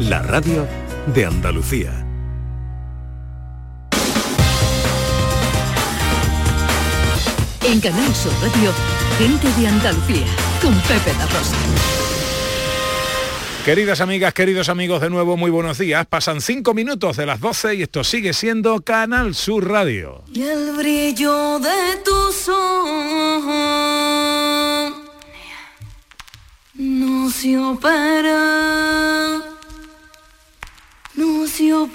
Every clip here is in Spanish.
la radio de Andalucía. En Canal Sur Radio, gente de Andalucía, con Pepe La Rosa. Queridas amigas, queridos amigos, de nuevo muy buenos días. Pasan cinco minutos de las 12 y esto sigue siendo Canal Sur Radio. Y el brillo de tus ojos no se opera, Aunque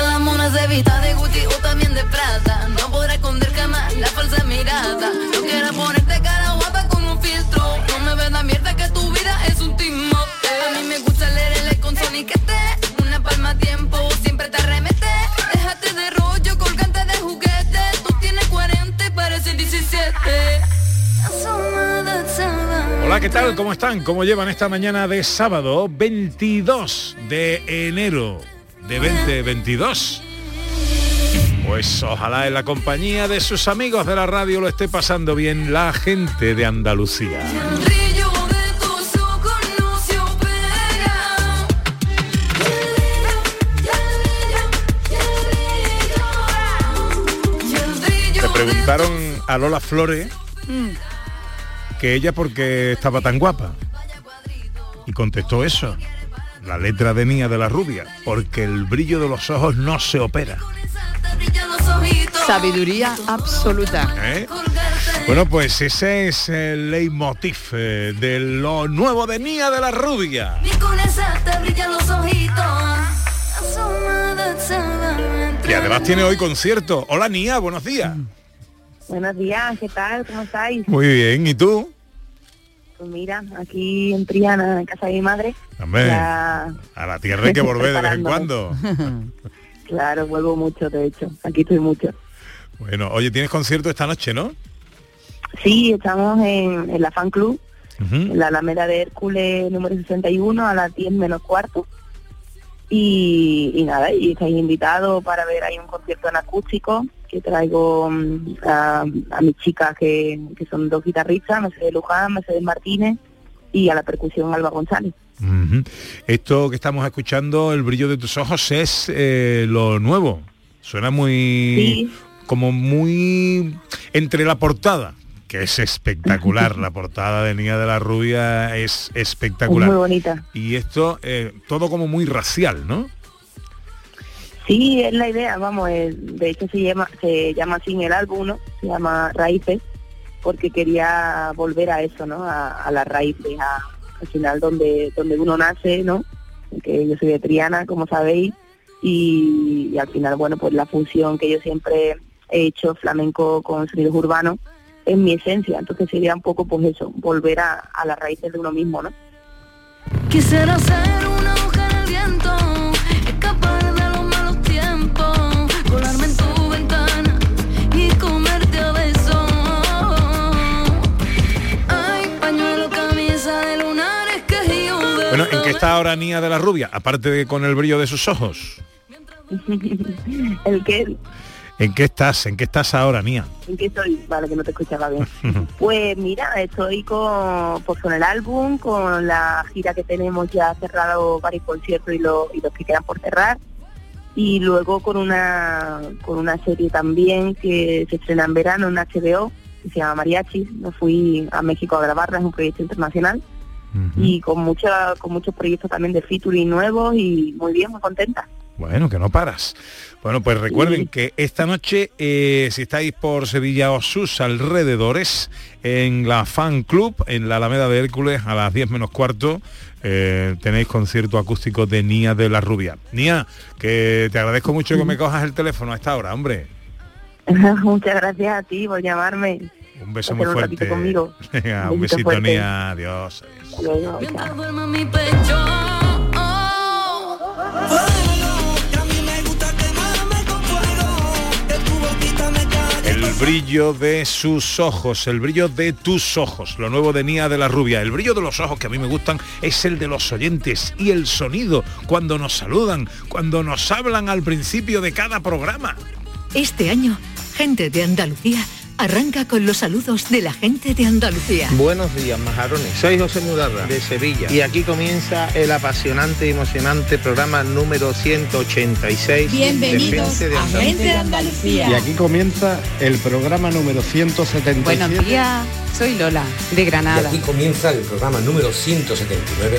la mona se evita de Gucci o también de Prada, no podrá esconder jamás la falsa mirada. No quiero ponerte cara guapa con un filtro, no me ves la mierda que tu vida es un timo. A mí me gusta leer el con que esté, una palma a tiempo, siempre te arremete. Déjate de rollo, colgante de juguete, tú tienes 40 y pareces 17. Hola, ¿qué tal? ¿Cómo están? ¿Cómo llevan esta mañana de sábado 22 de enero de 2022? Pues ojalá en la compañía de sus amigos de la radio lo esté pasando bien la gente de Andalucía. Le preguntaron a Lola Flores que ella porque estaba tan guapa. Y contestó eso. La letra de Mía de la Rubia, porque el brillo de los ojos no se opera. Sabiduría absoluta. ¿eh? Bueno, pues ese es el leitmotiv eh, de lo nuevo de Mía de la Rubia. Y además tiene hoy concierto. Hola Nia, buenos días. Buenos días, ¿qué tal? ¿Cómo estáis? Muy bien, ¿y tú? Pues mira, aquí en Triana, en casa de mi madre. Hombre, ya- a la tierra hay que volver de vez en cuando. Claro, vuelvo mucho, de hecho. Aquí estoy mucho. Bueno, oye, tienes concierto esta noche, ¿no? Sí, estamos en, en la fan club, en la Alameda de Hércules número 61 a las 10 menos cuarto. Y, y nada, y estáis invitados para ver ahí un concierto en acústico que traigo mm, a, a mis chicas que, que son dos guitarristas, Mercedes Luján, Mercedes Martínez y a la percusión Alba González. Esto que estamos escuchando, El brillo de tus ojos, es eh, lo nuevo. Suena muy... Sí. como muy... entre la portada, que es espectacular. la portada de Nia de la Rubia es Es espectacular. muy bonita. Y esto, eh, todo como muy racial, ¿no? Sí, es la idea, vamos, eh, de hecho se llama, se llama así en el álbum, ¿no? Se llama Raíces, porque quería volver a eso, ¿no? A, a las raíces, a- al final donde, donde uno nace, ¿no? Que yo soy de Triana, como sabéis, y, y al final, bueno, pues la fusión que yo siempre he hecho, flamenco con sonidos urbanos, es mi esencia, entonces sería un poco pues eso, volver a, a las raíces de uno mismo, ¿no? Quisiera ser una hoja en el viento, escapar de los malos tiempos, colarme en tu ventana y comerte a besos. Ay, pañuelo, camisa de lunares que yo de Bueno, ¿en qué está ahora Nia de la Rubia? Aparte de con el brillo de sus ojos. el que ¿En qué estás? ¿En qué estás ahora, Nia? ¿En qué estoy? Vale, que no te escuchaba bien. Pues mira, estoy con, pues con el álbum, con la gira que tenemos ya cerrado varios conciertos y, lo- y los que quedan por cerrar. Y luego con una, con una serie también que se estrena en verano en HBO, que se llama Mariachi. Me fui a México a grabarla, es un proyecto internacional. Y con, mucha, con muchos proyectos también de featuring nuevos y muy bien, muy contenta. Bueno, que no paras. Bueno, pues recuerden Sí. que esta noche, eh, si estáis por Sevilla o sus alrededores, en la Fan Club, en la Alameda de Hércules, a las 10 menos cuarto, eh, tenéis concierto acústico de Nia de la Rubia. Nia, que te agradezco mucho que me cojas el teléfono a esta hora, hombre. Muchas gracias a ti por llamarme. Un beso muy fuerte. conmigo. Un besito fuerte. Nia. Adiós. El brillo de sus ojos, el brillo de tus ojos, lo nuevo de Nia de la Rubia. El brillo de los ojos que a mí me gustan es el de los oyentes y el sonido cuando nos saludan, cuando nos hablan al principio de cada programa. Este año, gente de Andalucía Arranca con los saludos de la gente de Andalucía. Buenos días, majarones. Soy José Mudarra, de Sevilla. Y aquí comienza el apasionante y emocionante programa número 186 Bienvenidos de Gente de a Andalucía. Gente de Andalucía. Y aquí comienza el programa número 177. Buenos días, soy Lola, de Granada. Y aquí comienza el programa número 179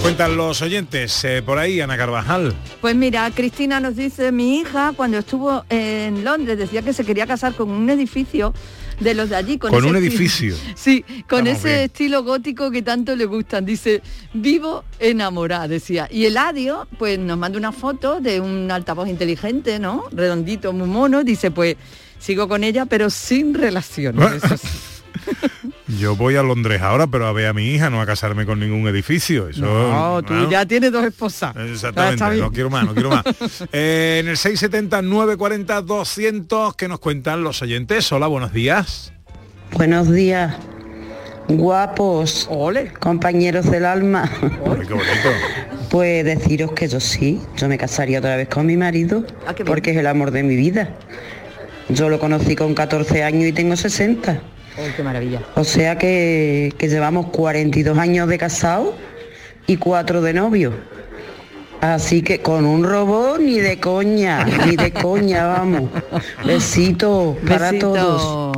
Nos cuentan los oyentes? Eh, por ahí, Ana Carvajal. Pues mira, Cristina nos dice, mi hija cuando estuvo en Londres decía que se quería casar con un edificio de los de allí. Con ese un edificio. Sí, con Estamos ese bien. estilo gótico que tanto le gustan. Dice, vivo enamorada, decía. Y Eladio, pues nos manda una foto de un altavoz inteligente, ¿no? Redondito, muy mono. Dice, pues sigo con ella, pero sin relaciones. Yo voy a Londres ahora, pero a ver a mi hija, no a casarme con ningún edificio. Eso, No, tú ¿no? ya tienes dos esposas. Exactamente, no quiero más, no quiero más. Eh, en el 670 940 200 que nos cuentan los oyentes. Hola, buenos días. Buenos días, guapos, compañeros del alma. Qué. Pues deciros que yo sí, yo me casaría otra vez con mi marido, Ah, qué porque es el amor de mi vida. Yo lo conocí con 14 años y tengo 60. Oh, qué maravilla. O sea que, que llevamos 42 años de casado y 4 de novio. Así que con un robot ni de coña, ni de coña, vamos. Besito para Besito. todos.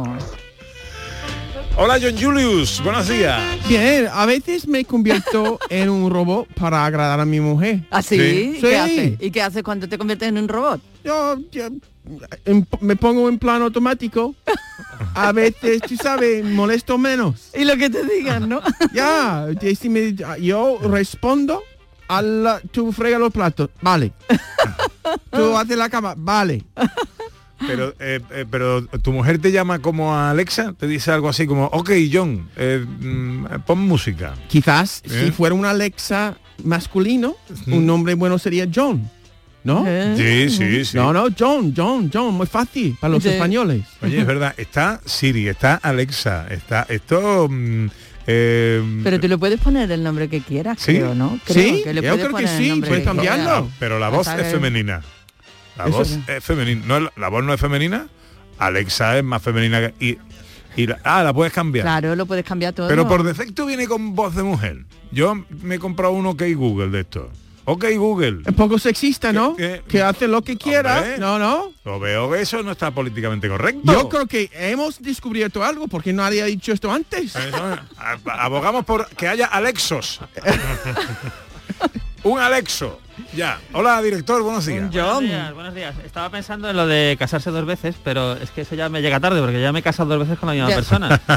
Hola, John Julius. Buenos días. Bien, a veces me convierto en un robot para agradar a mi mujer. ¿Ah, sí? ¿Qué Sí. haces? ¿Y qué haces cuando te conviertes en un robot? Yo, yo, en- me pongo en plan automático. A veces, tú sabes, molesto menos. Y lo que te digan, ¿no? Ya, y si me- yo respondo a la, tú frega los platos, vale. Tú haces la cama, vale. Pero, eh, eh, pero tu mujer te llama como a Alexa, te dice algo así como, ok, John, eh, mm, pon música. Quizás ¿Eh? si fuera un Alexa masculino, un nombre bueno sería John. ¿No? Sí, sí, sí. No, no, John, John, John, muy fácil para los Sí. españoles. Oye, es verdad, está Siri, está Alexa, está esto... mm, eh, Pero tú le puedes poner el nombre que quieras, ¿Sí? creo, ¿no? Creo Sí, que le yo puedes creo que poner sí, puedes que cambiarlo. pero la voz es que- femenina. La Eso voz sí. es femenina. No, la voz no es femenina. Alexa es más femenina que... Y, y la, ah, la puedes cambiar. Claro, lo puedes cambiar todo. Pero por defecto viene con voz de mujer. Yo me he comprado un OK Google de esto. OK Google. Es poco sexista, ¿no? ¿Qué- qué? Que hace lo que quiera. Hombre. No, no. Lo veo que eso no está políticamente correcto. Yo creo que hemos descubierto algo porque nadie ha dicho esto antes. Eso, abogamos por que haya Alexos. un Alexo. Ya. Hola, director, buenos días. Buenos días, buenos días. Estaba pensando en lo de casarse dos veces, pero es que eso ya me llega tarde porque ya me he casado dos veces con la misma persona.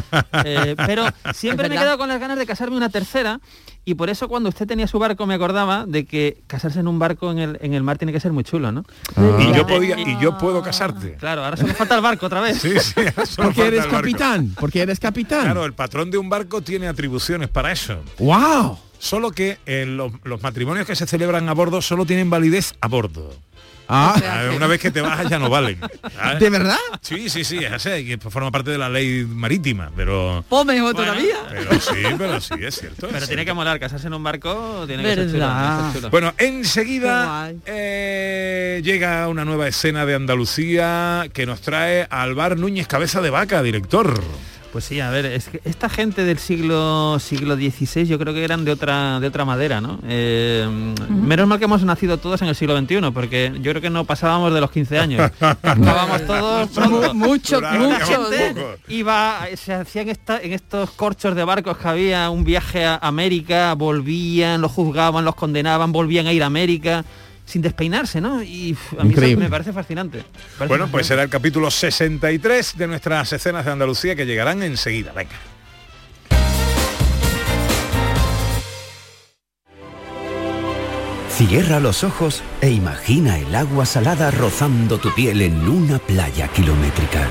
Eh, pero siempre me he quedado con las ganas de casarme una tercera y por eso cuando usted tenía su barco me acordaba de que casarse en un barco en el, en el mar tiene que ser muy chulo, ¿no? Y yo podía, y yo puedo casarte. Claro, ahora solo falta el barco otra vez. Sí, sí, Porque falta eres el barco. capitán. Porque eres capitán. Claro, el patrón de un barco tiene atribuciones para eso. ¡Wow! Solo que en los, los matrimonios que se celebran a bordo solo tienen validez a bordo. Ah, Ah, Una vez que te bajas ya no valen. ¿sabes? ¿De verdad? Sí, sí, sí, es así, y forma parte de la ley marítima, pero... O mejor Bueno, todavía. Pero sí, pero sí, es cierto. Pero es tiene que molar, casarse en un barco tiene que ser chulo. tiene Verdad. que ser chulo. Bueno, enseguida eh, llega una nueva escena de Andalucía que nos trae a Alvar Núñez Cabeza de Vaca, director. Pues sí, a ver, es que esta gente del siglo siglo XVI yo creo que eran de otra de otra madera, ¿no? Eh, Menos mal que hemos nacido todos en el siglo XXI, porque yo creo que no pasábamos de los 15 años. Estábamos todos pronto. Mucho, mucho. Iba, se hacían esta- en estos corchos de barcos que había un viaje a América, volvían, los juzgaban, los condenaban, volvían a ir a América sin despeinarse, ¿no? Y a mí eso me parece fascinante. Me parece Bueno, pues será el capítulo 63 de nuestras escenas de Andalucía que llegarán enseguida. Venga. Cierra los ojos e imagina el agua salada rozando tu piel en una playa kilométrica.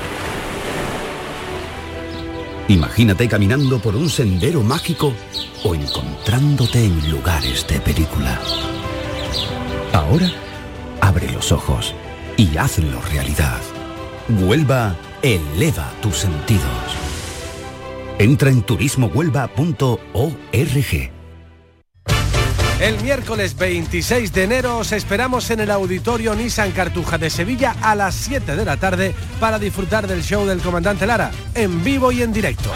Imagínate caminando por un sendero mágico o encontrándote en lugares de película. Ahora, abre los ojos y hazlo realidad. Huelva eleva tus sentidos. Entra en turismohuelva.org. El miércoles 26 de enero os esperamos en el auditorio Nissan Cartuja de Sevilla a las 7 de la tarde para disfrutar del show del comandante Lara, en vivo y en directo.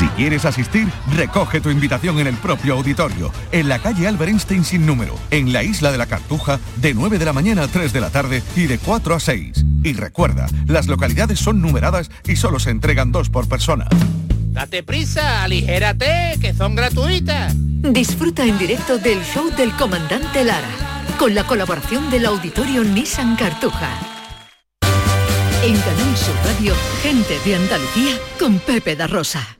Si quieres asistir, recoge tu invitación en el propio auditorio, en la calle Albert Einstein sin número, en la isla de la Cartuja, de 9 de la mañana a 3 de la tarde y de 4 a 6. Y recuerda, las localidades son numeradas y solo se entregan dos por persona. Date prisa, aligérate, que son gratuitas. Disfruta en directo del show del comandante Lara, con la colaboración del auditorio Nissan Cartuja. En Canal Sur Radio, gente de Andalucía con Pepe da Rosa.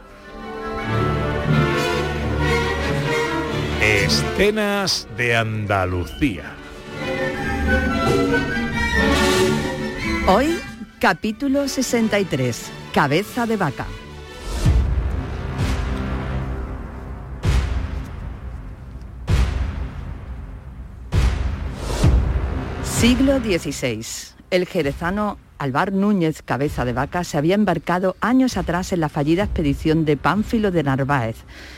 Escenas de Andalucía. Hoy, capítulo 63, Cabeza de vaca. Siglo XVI. El jerezano Alvar Núñez Cabeza de Vaca se había embarcado años atrás en la fallida expedición de Pánfilo de Narváez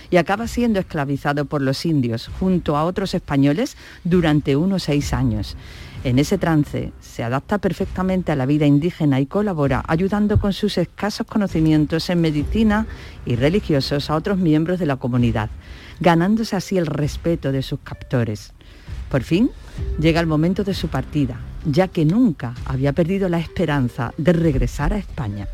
y acaba siendo esclavizado por los indios junto a otros españoles durante unos seis años. En ese trance se adapta perfectamente a la vida indígena y colabora ayudando con sus escasos conocimientos en medicina y religiosos a otros miembros de la comunidad, ganándose así el respeto de sus captores. Por fin llega el momento de su partida, ya que nunca había perdido la esperanza de regresar a España.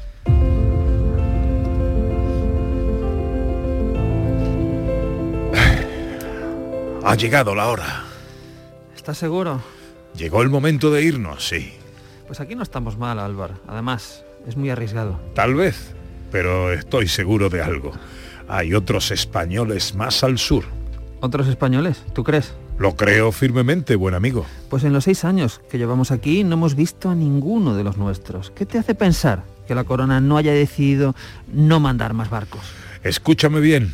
Ha llegado la hora. ¿Estás seguro? Llegó el momento de irnos, sí. Pues aquí no estamos mal, Álvaro. Además, es muy arriesgado. Tal vez, pero estoy seguro de algo. Hay otros españoles más al sur. ¿Otros españoles? ¿Tú crees? Lo creo firmemente, buen amigo. Pues en los seis años que llevamos aquí no hemos visto a ninguno de los nuestros. ¿Qué te hace pensar que la corona no haya decidido no mandar más barcos? Escúchame bien.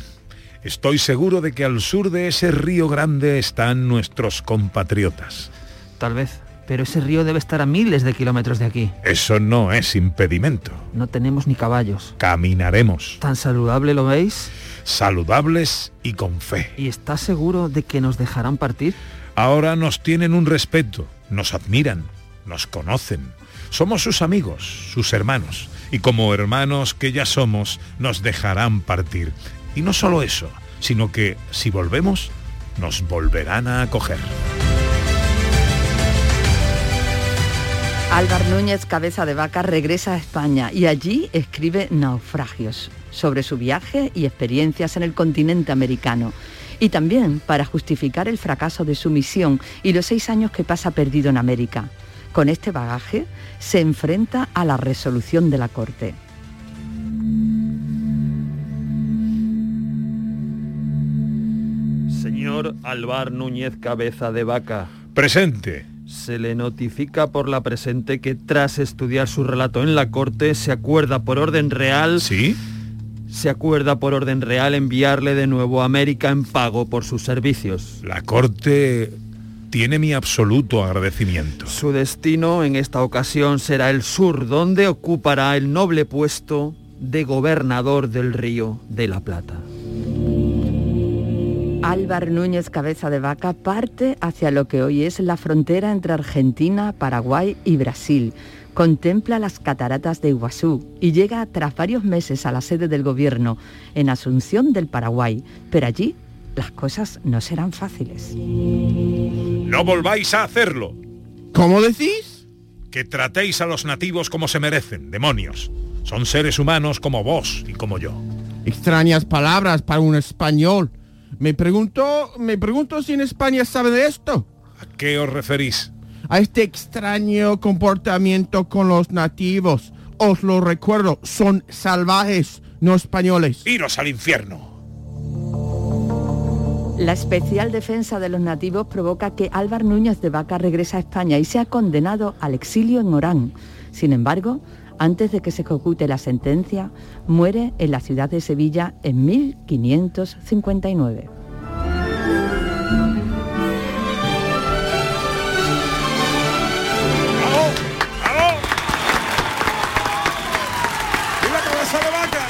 Estoy seguro de que al sur de ese río grande están nuestros compatriotas. Tal vez, pero ese río debe estar a miles de kilómetros de aquí. Eso no es impedimento. No tenemos ni caballos. Caminaremos. ¿Tan saludable lo veis? Saludables y con fe. ¿Y estás seguro de que nos dejarán partir? Ahora nos tienen un respeto, nos admiran, nos conocen. Somos sus amigos, sus hermanos. Y como hermanos que ya somos, nos dejarán partir. Y no solo eso, sino que si volvemos, nos volverán a acoger. Álvar Núñez Cabeza de Vaca regresa a España y allí escribe Naufragios sobre su viaje y experiencias en el continente americano. Y también para justificar el fracaso de su misión y los seis años que pasa perdido en América. Con este bagaje se enfrenta a la resolución de la Corte. Señor Alvar Núñez Cabeza de Vaca. Presente. Se le notifica por la presente que tras estudiar su relato en la corte se acuerda por orden real. ¿Sí? Se acuerda por orden real enviarle de nuevo a América en pago por sus servicios. La corte tiene mi absoluto agradecimiento. Su destino en esta ocasión será el sur, donde ocupará el noble puesto de gobernador del río de la Plata. Álvar Núñez Cabeza de Vaca parte hacia lo que hoy es la frontera entre Argentina, Paraguay y Brasil. Contempla las cataratas de Iguazú y llega tras varios meses a la sede del gobierno en Asunción del Paraguay. Pero allí las cosas no serán fáciles. No volváis a hacerlo. ¿Cómo decís? Que tratéis a los nativos como se merecen, demonios. Son seres humanos como vos y como yo. extrañas palabras para un español. Me pregunto, me pregunto si en España sabe de esto. ¿A qué os referís? A este extraño comportamiento con los nativos. Os lo recuerdo, son salvajes, no españoles. Iros al infierno. La especial defensa de los nativos provoca que Álvar Núñez de Vaca regrese a España y sea condenado al exilio en Orán. Sin embargo, antes de que se ejecute la sentencia, muere en la ciudad de Sevilla en 1559. ¡Y la cabeza de vaca!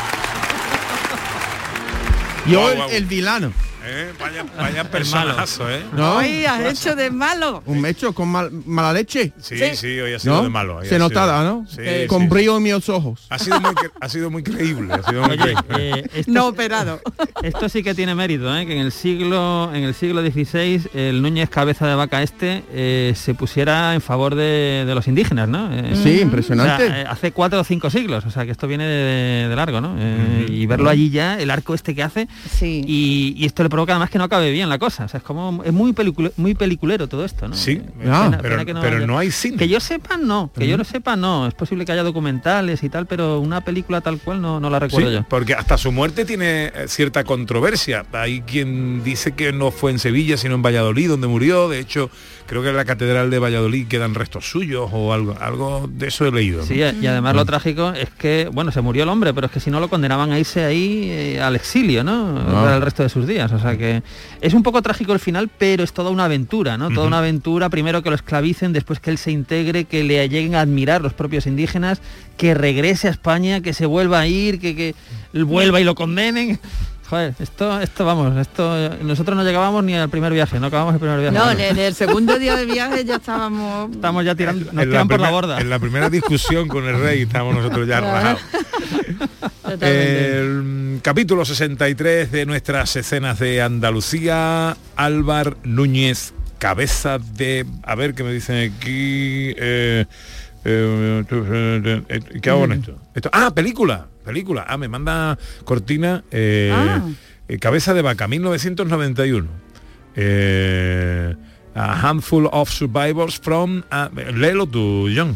Yo el, el vilano. Eh, Vaya, vaya personazo, ¿eh? ¿No? Ay, has hecho de malo. Un mecho con mal- mala leche. Sí, sí, hoy ha sido ¿No? de malo. hoy Se ha notaba, sido- ¿no? Sí, con sí. brillo en mis ojos. Ha sido muy, cre- ha sido muy creíble. Ha sido muy Oye, creíble. eh, esto, No operado. esto sí que tiene mérito, ¿eh? que en el siglo en el siglo XVI el Núñez Cabeza de Vaca este eh, se pusiera en favor de, de los indígenas, ¿no? Eh, Sí, impresionante. o sea, eh, hace cuatro o cinco siglos, o sea que esto viene de, de largo, ¿no? Eh, Y verlo allí ya, el arco este que hace, Sí. y, y esto le provoca además que no acabe bien la cosa. O sea, es como es muy pelicule- muy peliculero todo esto, ¿no? Sí, ah, pena- pero, pena que pero no hay cine. que yo sepa, no. Que yo lo sepa, no. Es posible que haya documentales y tal, pero una película tal cual no, no la recuerdo Sí, yo. porque hasta su muerte tiene eh, cierta controversia. Hay quien dice que no fue en Sevilla, sino en Valladolid, donde murió. De hecho, creo que en la Catedral de Valladolid quedan restos suyos o algo, algo de eso he leído. ¿no? Sí, y además lo trágico es que, bueno, se murió el hombre, pero es que si no lo condenaban a irse ahí eh, al exilio, ¿no? Ah. Para el resto de sus días. O sea que es un poco trágico el final, pero es toda una aventura, ¿no? Toda una aventura, primero que lo esclavicen, después que él se integre, que le lleguen a admirar los propios indígenas, que regrese a España, que se vuelva a ir, que, que él vuelva y lo condenen. Joder, esto, esto vamos, esto nosotros no llegábamos ni al primer viaje, no acabamos el primer viaje. No, en en el segundo día de viaje ya estábamos... Estamos ya tirando, nos En tiran por la borda. En la primera discusión con el rey estamos nosotros ya rajados. El mm, capítulo 63 de nuestras escenas de Andalucía, Álvar Núñez, cabeza de... A ver qué me dicen aquí... eh, eh, eh, ¿Qué hago con esto? Esto- Ah, película, película. Ah, me manda Cortina, eh, Ah. eh, Cabeza de Vaca, 1991. Eh, a handful of survivors from... ah, léelo tú, John.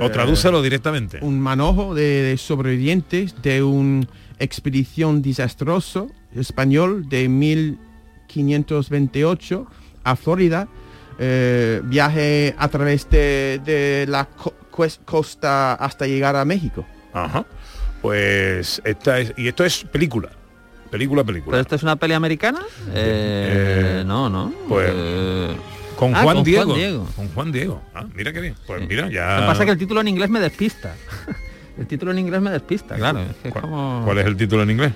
O tradúcelo directamente. Un manojo de, de sobrevivientes de una expedición desastroso español de 1528 a Florida. eh, viaje a través de, de la co- costa hasta llegar a México. Ajá. Pues esta es y esto es película. Película, ¿Pero película. esto es una peli americana? Eh, Eh, no, no. pues, Eh, Con ah, Juan con Diego. Juan Diego. Con Juan Diego. Ah, mira qué bien. Pues mira, ya. Lo que pasa es que el título en inglés me despista. el título en inglés me despista, claro. es que es ¿Cuál, como... cuál es el título en inglés?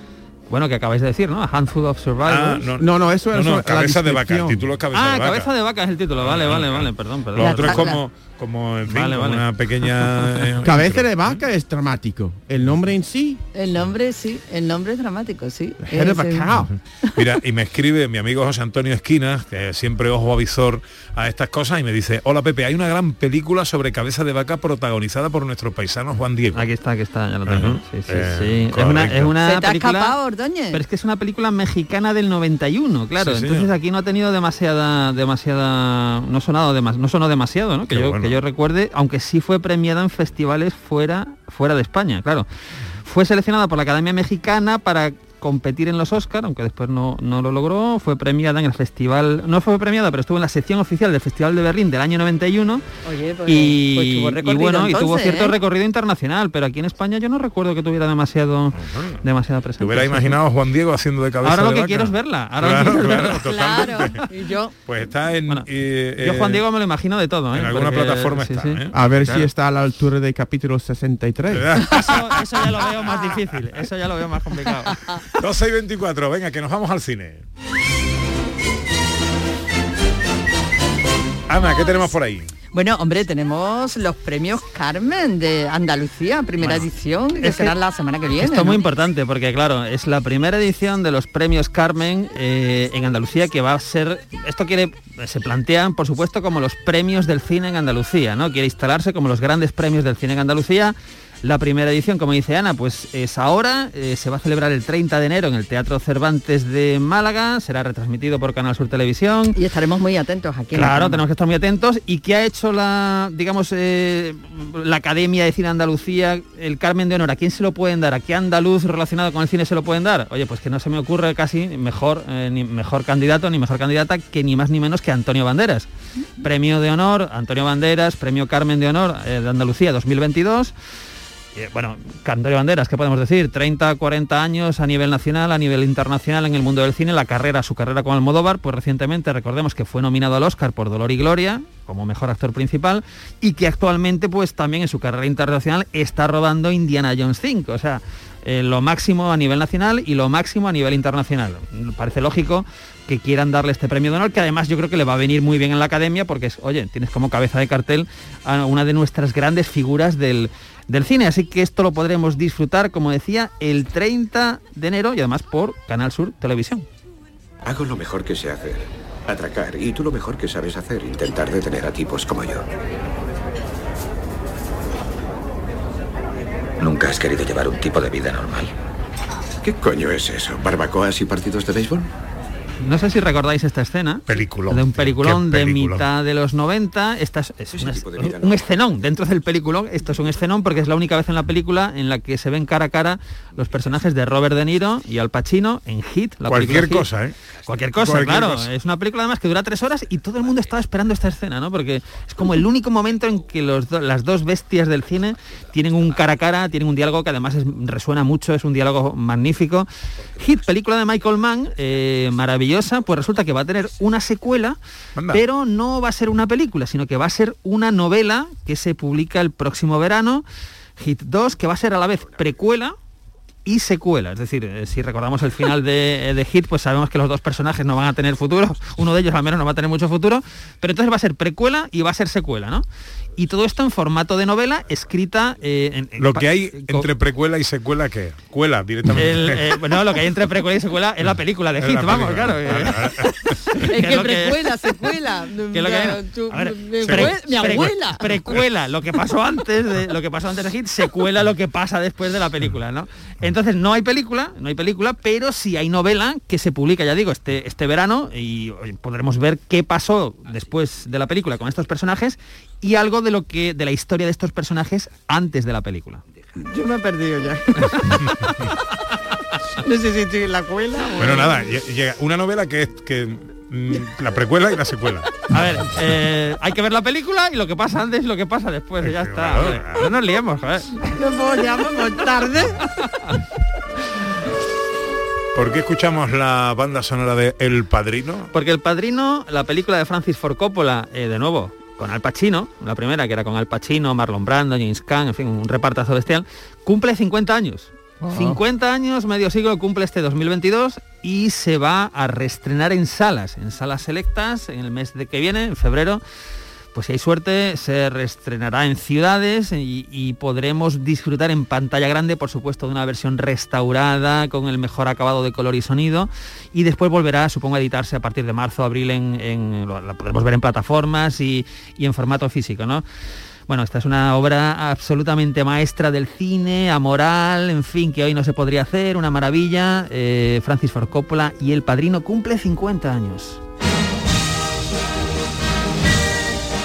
Bueno, que acabáis de decir, ¿no? A Handful of Survivors. Ah, no, No, no, eso no, es no, la cabeza de vaca. El título es cabeza Ah, de vaca. cabeza de vaca es el título. Vale, vale, vale. Perdón, Lo perdón. otro es La- como, como en fin, Vale, como vale. una pequeña. eh, Cabeza de vaca es dramático. El nombre en sí, El nombre sí, el nombre es dramático, sí. head of a Es, cow. Mira, y me escribe mi amigo José Antonio Esquinas, que siempre ojo avisor a estas cosas, y me dice, hola Pepe, hay una gran película sobre cabeza de vaca protagonizada por nuestro paisano Juan Diego. Aquí está, aquí está, ya lo tengo. Sí, sí, Eh, sí. Es una, correcto. es una Se te ha película... escapado, Ordóñez. Pero es que es una película mexicana del 91, claro. Sí, señor. Entonces aquí no ha tenido demasiada, demasiada, no ha sonado demas, no sonó demasiado, ¿no? Que Qué yo, bueno. que yo recuerde, aunque sí fue premiada en festivales fuera, fuera de España, claro. Fue seleccionada por la Academia Mexicana para competir en los Oscar, aunque después no, no lo logró, fue premiada en el festival, no fue premiada, pero estuvo en la sección oficial del Festival de Berlín del año 91 Oye, pues, y, pues tuvo y recorrido bueno, y tuvo cierto ¿eh? recorrido internacional, pero aquí en España yo no recuerdo que tuviera demasiado, demasiada ¿Te presencia. hubiera sí. imaginado a Juan Diego haciendo de cabeza Ahora lo de que vaca? quiero es verla, ahora lo claro, y yo... Pues está en... Bueno, eh, Yo eh, Juan Diego me lo imagino de todo, ¿eh? en alguna Porque- plataforma sí, está, sí. ¿eh? A ver Claro. si está a la altura del capítulo 63. Eso, eso ya lo veo más difícil, eso ya lo veo más complicado. 12 y 24, venga, que nos vamos al cine. Ana, ¿qué tenemos por ahí? Bueno, hombre, tenemos los premios Carmen de Andalucía, primera Bueno, edición, que será la semana que viene. Esto es ¿no? muy importante porque, claro, es la primera edición de los premios Carmen eh, en Andalucía que va a ser, esto quiere, se plantean, por supuesto, como los premios del cine en Andalucía, ¿no? Quiere instalarse como los grandes premios del cine en Andalucía. La primera edición, como dice Ana, pues es ahora, eh, se va a celebrar el 30 de enero en el Teatro Cervantes de Málaga, será retransmitido por Canal Sur Televisión. Y estaremos muy atentos aquí. Claro, tenemos que estar muy atentos. ¿Y qué ha hecho la, digamos, eh, la Academia de Cine Andalucía, el Carmen de Honor? ¿A quién se lo pueden dar? ¿A qué andaluz relacionado con el cine se lo pueden dar? Oye, pues que no se me ocurre casi mejor, eh, ni mejor candidato ni mejor candidata que ni más ni menos que Antonio Banderas. Premio de honor, Antonio Banderas, Premio Carmen de Honor de Andalucía 2022. Eh, bueno, Antonio Banderas, ¿qué podemos decir? 30, 40 años a nivel nacional, a nivel internacional en el mundo del cine, la carrera, su carrera con Almodóvar, pues recientemente recordemos que fue nominado al Oscar por Dolor y Gloria como mejor actor principal y que actualmente pues también en su carrera internacional está rodando Indiana Jones 5, o sea, eh, lo máximo a nivel nacional y lo máximo a nivel internacional. Parece lógico que quieran darle este premio de honor, que además yo creo que le va a venir muy bien en la academia, porque es, oye, tienes como cabeza de cartel a una de nuestras grandes figuras del, del cine. Así que esto lo podremos disfrutar, como decía, el 30 de enero y además por Canal Sur Televisión. Hago lo mejor que sé hacer, atracar, y tú lo mejor que sabes hacer, intentar detener a tipos como yo. ¿Nunca has querido llevar un tipo de vida normal? ¿Qué coño es eso? ¿Barbacoas y partidos de béisbol? No sé si recordáis esta escena. Peliculón. De un peliculón de peliculón. mitad de los 90. Esta es, es una- un escenón dentro del película. Esto es un escenón porque es la única vez en la película en la que se ven cara a cara los personajes de Robert De Niro y Al Pacino en Hit. La Cualquier película Hit. cosa, ¿eh? Cualquier cosa, Cualquier claro. cosa. Es una película además que dura tres horas y todo el mundo estaba esperando esta escena, ¿no? Porque es como el único momento en que los do- las dos bestias del cine tienen un cara a cara, tienen un diálogo que además es- resuena mucho, es un diálogo magnífico. Hit, película de Michael Mann, eh, maravillosa, pues resulta que va a tener una secuela, Anda. pero no va a ser una película, sino que va a ser una novela que se publica el próximo verano, Hit 2, que va a ser a la vez precuela y secuela. Es decir, eh, si recordamos el final de, eh, de Hit, pues sabemos que los dos personajes no van a tener futuro. Uno de ellos al menos no va a tener mucho futuro. Pero entonces va a ser precuela y va a ser secuela, ¿no? Y todo esto en formato de novela escrita eh, en- en- Lo que hay con- entre precuela y secuela, ¿qué? Cuela directamente. el, eh, bueno, lo que hay entre precuela y secuela es la película de Hit, vamos, película. claro. eh. Es Que precuela, secuela. que lo que- Tu- a ver, mi, abuela. precuela lo que pasó antes de lo que pasó antes de Hit secuela lo que pasa después de la película no entonces no hay película no hay película pero sí hay novela que se publica ya digo este este verano y podremos ver qué pasó después de la película con estos personajes y algo de lo que de la historia de estos personajes antes de la película Yo me he perdido ya. no sé si estoy en la cuela o... Bueno, nada, lle- llega una novela que es que mm, la precuela y la secuela. a ver eh, hay que ver la película y lo que pasa antes y lo que pasa después ya está no nos liemos joder. No puedo ya, vamos tarde. ¿Por qué escuchamos la banda sonora de El Padrino? Porque El Padrino, la película de Francis Ford Coppola, eh, de nuevo, con Al Pacino, la primera que era con Al Pacino, Marlon Brando, James Caan, en fin, un repartazo bestial, cumple 50 años. 50 años, medio siglo, cumple este 2022 y se va a reestrenar en salas, en salas selectas, en el mes de que viene, en febrero. Pues si hay suerte, se reestrenará en ciudades y, podremos disfrutar en pantalla grande, por supuesto, de una versión restaurada, con el mejor acabado de color y sonido. Y después volverá, supongo, a editarse a partir de marzo, abril, en, en- la podremos ver en plataformas y, y en formato físico, ¿no? Bueno, esta es una obra absolutamente maestra del cine, amoral, en fin, que hoy no se podría hacer, una maravilla. Eh, Francis Ford Coppola y El Padrino cumple 50 años.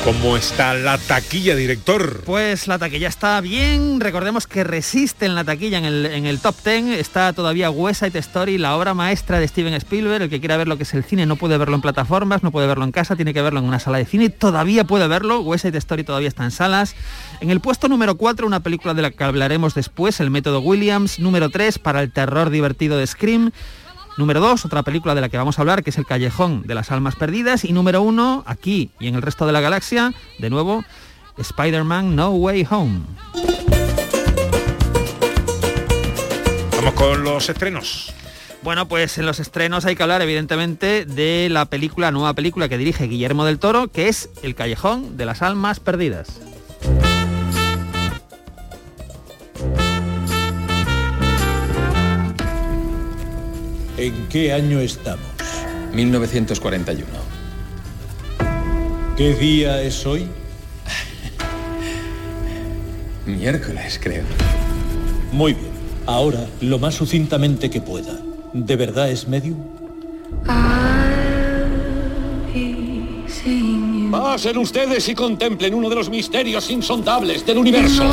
¿Cómo está la taquilla, director? Pues la taquilla está bien, recordemos que resiste en la taquilla en el, top 10, está todavía West Story, la obra maestra de Steven Spielberg, el que quiera ver lo que es el cine no puede verlo en plataformas, no puede verlo en casa, tiene que verlo en una sala de cine, todavía puede verlo, West Story todavía está en salas. En el puesto número 4, una película de la que hablaremos después, El método Williams, número 3, para el terror divertido de Scream, Número 2, otra película de la que vamos a hablar, que es El Callejón de las Almas Perdidas. Y número 1, aquí y en el resto de la galaxia, de nuevo, Spider-Man No Way Home. Vamos con los estrenos. Bueno, pues en los estrenos hay que hablar evidentemente de la película, nueva película que dirige Guillermo del Toro, que es El Callejón de las Almas Perdidas. ¿En qué año estamos? 1941. ¿Qué día es hoy? Miércoles, creo. Muy bien. Ahora, lo más sucintamente que pueda. ¿De verdad es medium? Pasen ustedes y contemplen uno de los misterios insondables del universo.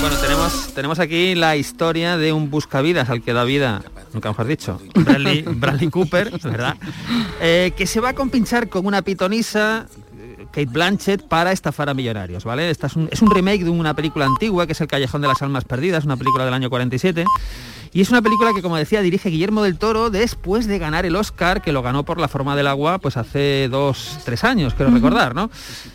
Bueno, tenemos, tenemos aquí la historia de un buscavidas al que da vida, nunca mejor dicho, Bradley, Cooper, ¿verdad? Eh, que se va a compinchar con una pitonisa Kate Blanchett para estafar a millonarios, ¿vale? Esta es un, es un remake de una película antigua que es El Callejón de las Almas Perdidas, una película del año 47. Y es una película que, como decía, dirige Guillermo del Toro después de ganar el Oscar, que lo ganó por La forma del agua, pues hace dos, tres años, quiero recordar, ¿no?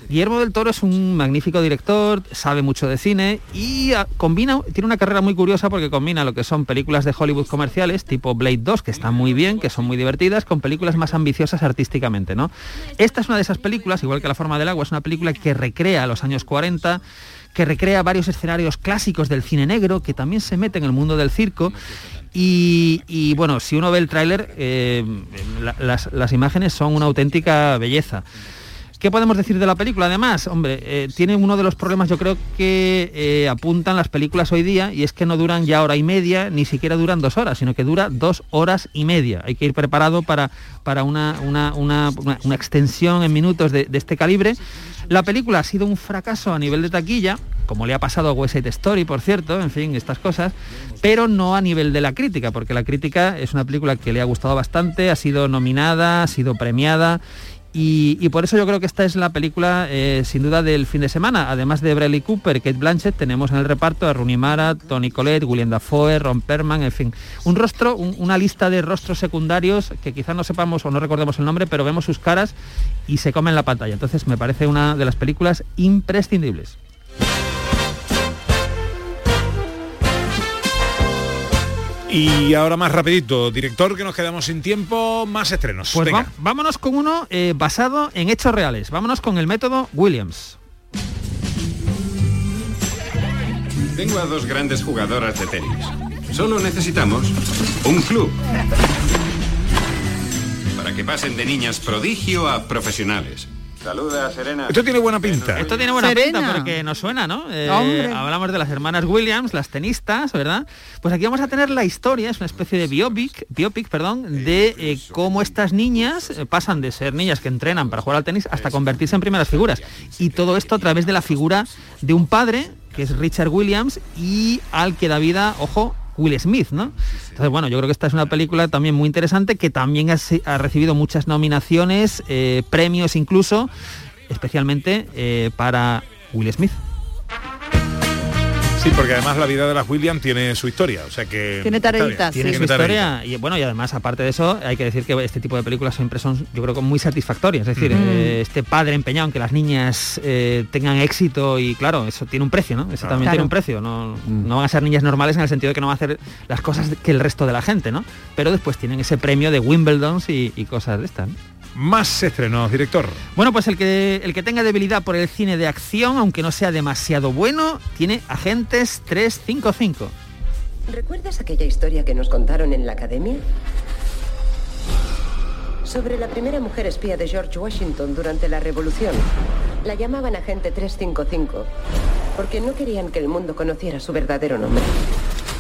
Guillermo del Toro es un magnífico director, sabe mucho de cine y ah, combina, tiene una carrera muy curiosa porque combina lo que son películas de Hollywood comerciales, tipo Blade 2, que están muy bien, que son muy divertidas, con películas más ambiciosas artísticamente, ¿no? Esta es una de esas películas, igual que La forma del agua, es una película que recrea los años 40, que recrea varios escenarios clásicos del cine negro, que también se mete en el mundo del circo. Y, bueno, si uno ve el tráiler, eh, la- las, las imágenes son una auténtica belleza. ¿Qué podemos decir de la película? Además, hombre, eh, tiene uno de los problemas yo creo que eh, apuntan las películas hoy día y es que no duran ya hora y media, ni siquiera duran dos horas, sino que dura dos horas y media. Hay que ir preparado para, para una, una- una- una- extensión en minutos de, de este calibre. La película ha sido un fracaso a nivel de taquilla, como le ha pasado a West Side Story, por cierto, en fin, estas cosas, pero no a nivel de la crítica, porque la crítica es una película que le ha gustado bastante, ha sido nominada, ha sido premiada. Y, por eso yo creo que esta es la película eh, sin duda del fin de semana. Además de Bradley Cooper, Kate Blanchett, tenemos en el reparto a Rooney Mara, Tony Collette, William Dafoe, Ron Perlman, en fin. Un rostro, un- una lista de rostros secundarios que quizás no sepamos o no recordemos el nombre, pero vemos sus caras y se comen la pantalla. Entonces me parece una de las películas imprescindibles. Y ahora más rapidito, director, que nos quedamos sin tiempo, más estrenos. Pues Venga. va- vámonos con uno eh, basado en hechos reales. Vámonos con el método Williams. Tengo a dos grandes jugadoras de tenis. Solo necesitamos un club. Para que pasen de niñas prodigio a profesionales. Saluda, Serena. Esto tiene buena pinta. Esto tiene buena Serena. pinta porque nos suena, ¿no? Eh, hablamos de las hermanas Williams, las tenistas, ¿verdad? Pues aquí vamos a tener la historia, es una especie de biopic, biopic perdón, de eh, cómo estas niñas eh, pasan de ser niñas que entrenan para jugar al tenis hasta convertirse en primeras figuras. Y todo esto a través de la figura de un padre, que es Richard Williams, y al que da vida, ojo, Will Smith, ¿no? Entonces, bueno, yo creo que esta es una película también muy interesante que también ha, recibido muchas nominaciones, eh, premios incluso, especialmente eh, para Will Smith. Sí, porque además la vida de las Williams tiene su historia, o sea que... Tiene tareitas, Tiene sí. su historia y bueno y además aparte de eso hay que decir que este tipo de películas siempre son yo creo que muy satisfactorias. Es decir eh, este padre empeñado en que las niñas eh, tengan éxito y claro eso tiene un precio no eso también Claro. tiene un precio. No, no van a ser niñas normales en el sentido de que no van a hacer las cosas que el resto de la gente no pero después tienen ese premio de Wimbledon y, y cosas de estas ¿no? Más estrenos, director. Bueno, pues el que, el que tenga debilidad por el cine de acción, aunque no sea demasiado bueno, tiene Agentes 355. ¿Recuerdas aquella historia que nos contaron en la academia? Sobre la primera mujer espía de George Washington durante la Revolución. La llamaban Agente 355 porque no querían que el mundo conociera su verdadero nombre.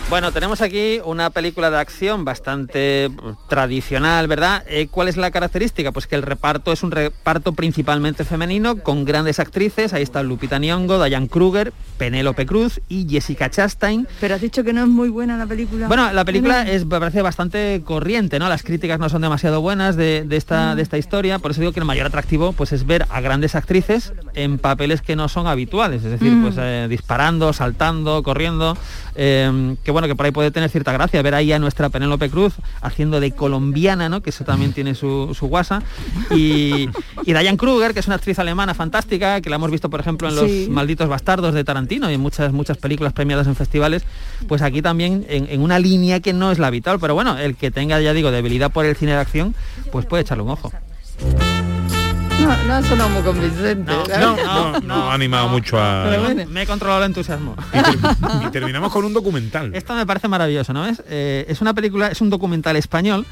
Bueno, tenemos aquí una película de acción bastante tradicional, ¿verdad? Eh, ¿Cuál es la característica? Pues que el reparto es un reparto principalmente femenino, con grandes actrices. Ahí está Lupita Nyong'o, Diane Kruger, Penélope Cruz y Jessica Chastain. Pero has dicho que no es muy buena la película. Bueno, la película es, parece bastante corriente, ¿no? Las críticas no son demasiado buenas de, de esta, de esta historia, por eso digo que el mayor atractivo pues, es ver a grandes actrices en papeles que no son habituales, es decir, Mm. pues eh, disparando, saltando, corriendo, eh, que bueno, que por ahí puede tener cierta gracia, ver ahí a nuestra Penélope Cruz haciendo de colombiana, ¿no? Que eso también tiene su, su guasa. Y, y Diane Kruger, que es una actriz alemana fantástica, que la hemos visto, por ejemplo, en los Sí. malditos bastardos de Tarantino y en muchas, muchas películas premiadas en festivales, pues aquí también en, en una línea que no es la habitual, pero bueno, el que tenga, ya digo, debilidad por el cine de acción, pues puede echarle un ojo. No, no ha sonado muy convincente. ¿sabes? No, no ha animado mucho a... Pero bueno. Me he controlado el entusiasmo. Y terminamos con un documental. Esto me parece maravilloso, ¿no es? Eh, es una película, es un documental español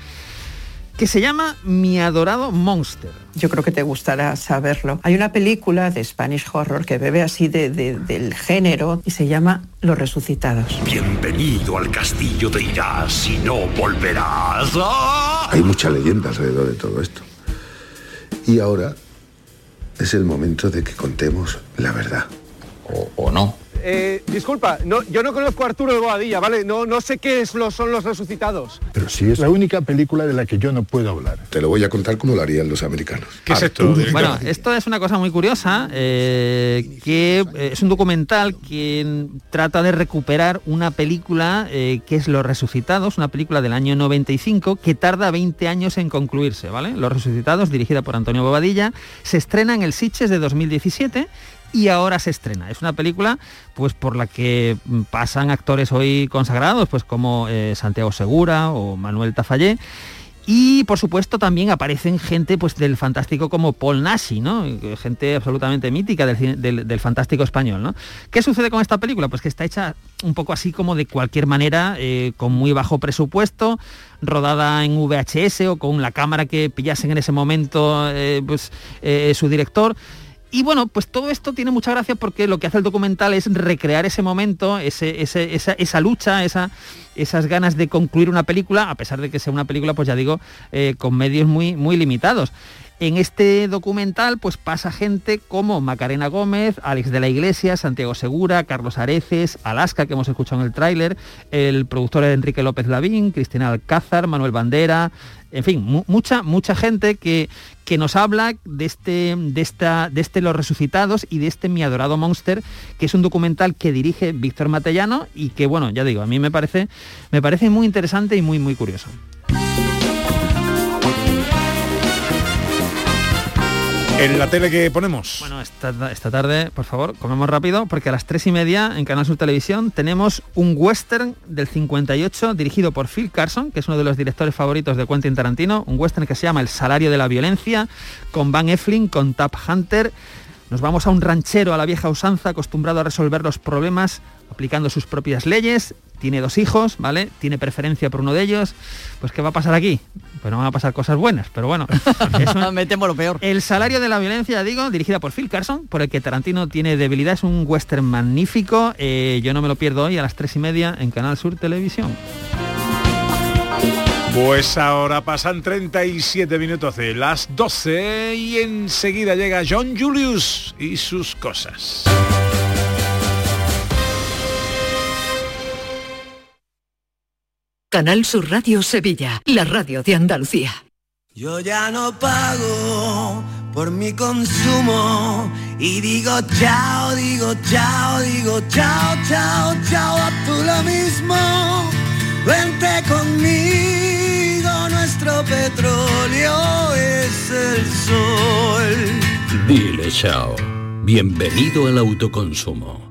que se llama Mi adorado Monster. Yo creo que te gustará saberlo. Hay una película de Spanish Horror que bebe así de, de- del género y se llama Los Resucitados. Bienvenido al castillo de Irás y no volverás. ¡Ah! Hay mucha leyenda alrededor de todo esto. Y ahora es el momento de que contemos la verdad. O, no. Eh, disculpa, no, yo no conozco a Arturo de Boadilla, ¿vale? No, no sé qué es lo- son los resucitados. Pero sí es la única película de la que yo no puedo hablar. Te lo voy a contar como lo harían los americanos. ¿Qué es esto? Bueno, esto es una cosa muy curiosa, eh, que eh, es un documental que trata de recuperar una película eh, que es Los Resucitados, una película del año 95 que tarda 20 años en concluirse, ¿vale? Los Resucitados, dirigida por Antonio Bobadilla, se estrena en el Sitges de 2017 y ahora se estrena. Es una película pues por la que mm, pasan actores hoy consagrados, pues como eh, Santiago Segura o Manuel Tafallé. Y por supuesto también aparecen gente pues del fantástico como Paul Nashi, ¿no? Gente absolutamente mítica del, del- del fantástico español, ¿no? ¿Qué sucede con esta película? Pues que está hecha un poco así como de cualquier manera, eh, con muy bajo presupuesto, rodada en VHS o con la cámara que pillasen en ese momento eh, pues, eh, su director. Y bueno, pues todo esto tiene mucha gracia porque lo que hace el documental es recrear ese momento, ese- esa, lucha, esa, esas ganas de concluir una película, a pesar de que sea una película, pues ya digo, eh, con medios muy, muy limitados. En este documental pues pasa gente como Macarena Gómez, Alex de la Iglesia, Santiago Segura, Carlos Areces, Alaska, que hemos escuchado en el tráiler, el productor Enrique López Lavín, Cristina Alcázar, Manuel Bandera, en fin, mu- mucha, mucha gente que, que nos habla de este, de, esta, de este Los Resucitados y de este Mi Adorado Monster, que es un documental que dirige Víctor Matellano y que, bueno, ya digo, a mí me parece, me parece muy interesante y muy, muy curioso. En la tele que ponemos. Bueno, esta, esta tarde, por favor, comemos rápido, porque a las tres y media en Canal Sur Televisión tenemos un western del 58 dirigido por Phil Carson, que es uno de los directores favoritos de Quentin Tarantino, un western que se llama El salario de la violencia, con Van Eflin, con Tap Hunter. Nos vamos a un ranchero a la vieja usanza, acostumbrado a resolver los problemas aplicando sus propias leyes, tiene dos hijos, ¿vale? Tiene preferencia por uno de ellos. Pues ¿qué va a pasar aquí? Pues no van a pasar cosas buenas, pero bueno. es una- Metemos lo peor. el salario de la violencia, ya digo, dirigida por Phil Carson, por el que Tarantino tiene debilidad, es un western magnífico. Eh, yo no me lo pierdo hoy a las tres y media en Canal Sur Televisión. Pues ahora pasan 37 minutos de las 12 y enseguida llega John Julius y sus cosas. Canal Sur Radio Sevilla, la radio de Andalucía. Yo ya no pago por mi consumo y digo chao, digo chao, digo chao, chao, chao, a tú lo mismo. Vente conmigo, nuestro petróleo es el sol. Dile chao. Bienvenido al autoconsumo.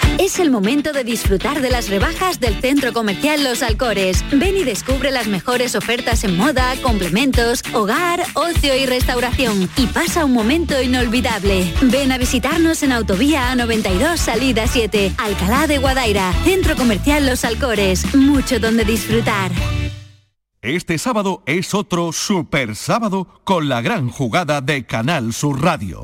Es el momento de disfrutar de las rebajas del Centro Comercial Los Alcores. Ven y descubre las mejores ofertas en moda, complementos, hogar, ocio y restauración. Y pasa un momento inolvidable. Ven a visitarnos en Autovía A92 Salida 7, Alcalá de Guadaira. Centro Comercial Los Alcores. Mucho donde disfrutar. Este sábado es otro super sábado con la gran jugada de Canal Sur Radio.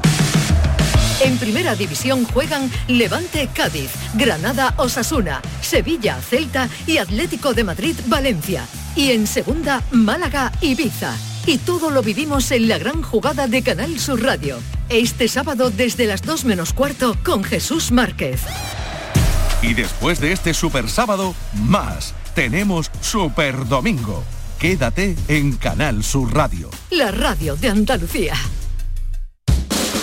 En primera división juegan Levante Cádiz, Granada Osasuna, Sevilla Celta y Atlético de Madrid Valencia. Y en segunda Málaga Ibiza. Y todo lo vivimos en la gran jugada de Canal Sur Radio. Este sábado desde las 2 menos cuarto con Jesús Márquez. Y después de este super sábado, más. Tenemos super domingo. Quédate en Canal Sur Radio. La radio de Andalucía.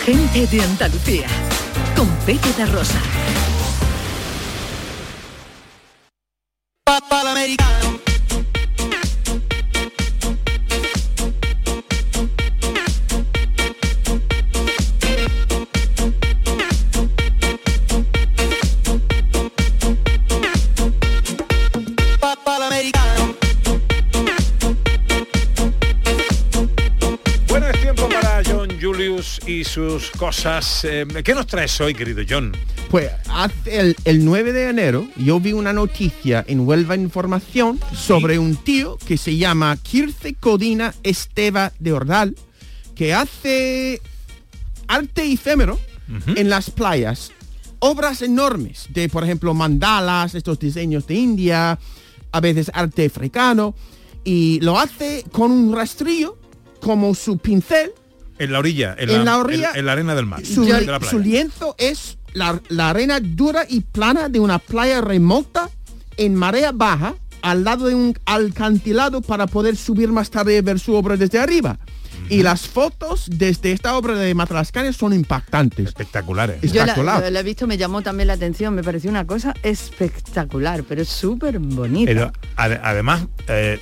Gente de Andalucía. Con Pepe Rosa. Papá americano. Sus cosas. Eh, ¿Qué nos traes hoy, querido John? Pues hace el, el 9 de enero yo vi una noticia en Huelva Información sobre un tío que se llama Kirce Codina Esteva de Ordal, que hace arte efímero en las playas. Obras enormes de, por ejemplo, mandalas, estos diseños de India, a veces arte africano, y lo hace con un rastrillo como su pincel. En la orilla, en, En la orilla, en, en la arena del mar. Su, de la playa. su lienzo es la, la arena dura y plana de una playa remota en marea baja al lado de un alcantilado para poder subir más tarde y ver su obra desde arriba. Y las fotos desde esta obra de Matalascanes son impactantes. Espectaculares. Yo la, la he visto, me llamó también la atención, me pareció una cosa espectacular, pero es súper bonita. Pero, ade- además, eh,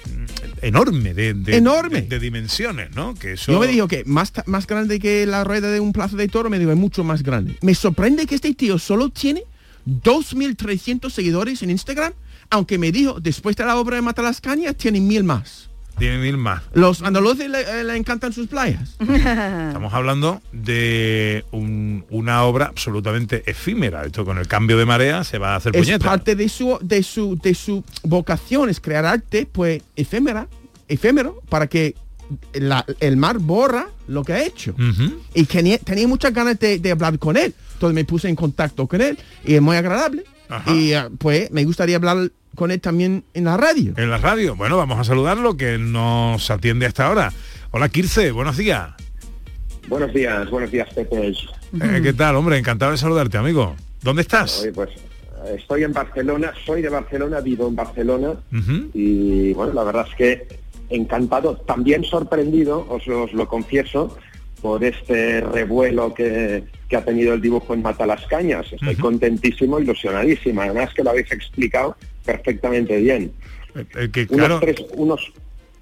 enorme, de, de- Enorme. de, de dimensiones, ¿no? Que eso... Yo me digo que más, más grande que la rueda de un plazo de toro, me digo, es mucho más grande. Me sorprende que este tío solo tiene 2.300 seguidores en Instagram, aunque me dijo, después de la obra de Matalascañas, tiene mil más. Tiene mil más. Los andaluces le, eh, le encantan sus playas. Estamos hablando de un- una obra absolutamente efímera. Esto con el cambio de marea se va a hacer es puñeta. parte de su, de su, de su vocación, es crear arte, pues, efémera, efímero, para que la- el mar borra lo que ha hecho. Y tenía, tenía muchas ganas de, de hablar con él. Entonces me puse en contacto con él y es muy agradable. Y eh, pues me gustaría hablar con él también en la radio. En la radio. Bueno, vamos a saludarlo, que nos atiende hasta ahora. Hola, Kirce, buenos días. Buenos días, buenos días, Pepe. Eh, ¿Qué tal, hombre? Encantado de saludarte, amigo. ¿Dónde estás? Oye, pues estoy en Barcelona, soy de Barcelona, vivo en Barcelona y bueno, la verdad es que encantado, también sorprendido, os, os lo confieso, por este revuelo que, que ha tenido el dibujo en Mata las Cañas. Estoy contentísimo, ilusionadísimo. Además que lo habéis explicado perfectamente bien. Eh, que, Unos claro, tres- unos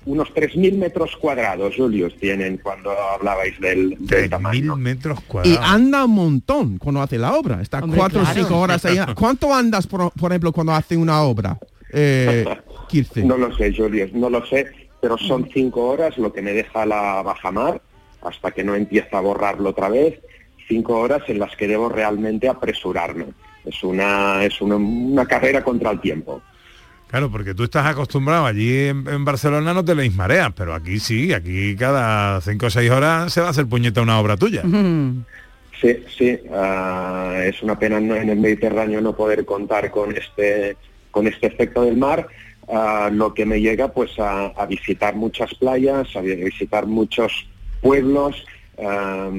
unos 3.000 metros cuadrados, Julius, tienen cuando hablabais del, del tamaño. mil metros Y cuadrados. anda un montón cuando hace la obra. Está Hombre, cuatro o claro. cinco horas ahí. ¿Cuánto andas, por, por ejemplo, cuando hace una obra? Eh, Kirce. No lo sé, Julius, no lo sé, pero son cinco horas lo que me deja la bajamar hasta que no empieza a borrarlo otra vez. Cinco horas en las que debo realmente apresurarme. Es una, es una, una carrera contra el tiempo. Claro, porque tú estás acostumbrado allí en, en Barcelona no te leéis mareas, pero aquí sí, aquí cada cinco o seis horas se va a hacer puñeta una obra tuya. Sí, sí, ah, es una pena no- en el Mediterráneo no poder contar con este, con este efecto del mar, ah, lo que me llega pues a, a visitar muchas playas, a vi- visitar muchos pueblos ah,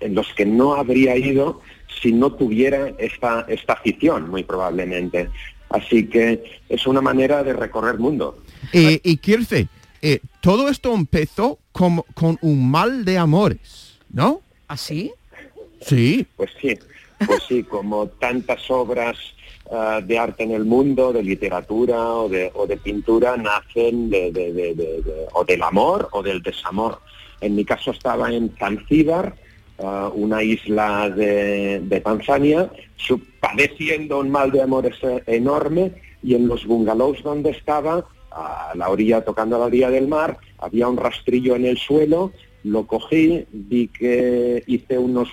en los que no habría ido si no tuviera esta, esta afición, muy probablemente. Así que es una manera de recorrer mundo. Eh, y Kirce, eh, todo esto empezó como, con un mal de amores, ¿no? ¿Así? Sí. Pues sí, pues sí, como tantas obras ah, de arte en el mundo, de literatura o de, o de pintura, nacen de, de- de- de- de- o del amor o del desamor. En mi caso estaba en Zanzíbar, una isla de, de Tanzania, su- padeciendo un mal de amores eh, enorme y en los bungalows donde estaba, a la orilla, tocando a la orilla del mar, había un rastrillo en el suelo, lo cogí, vi que hice unos,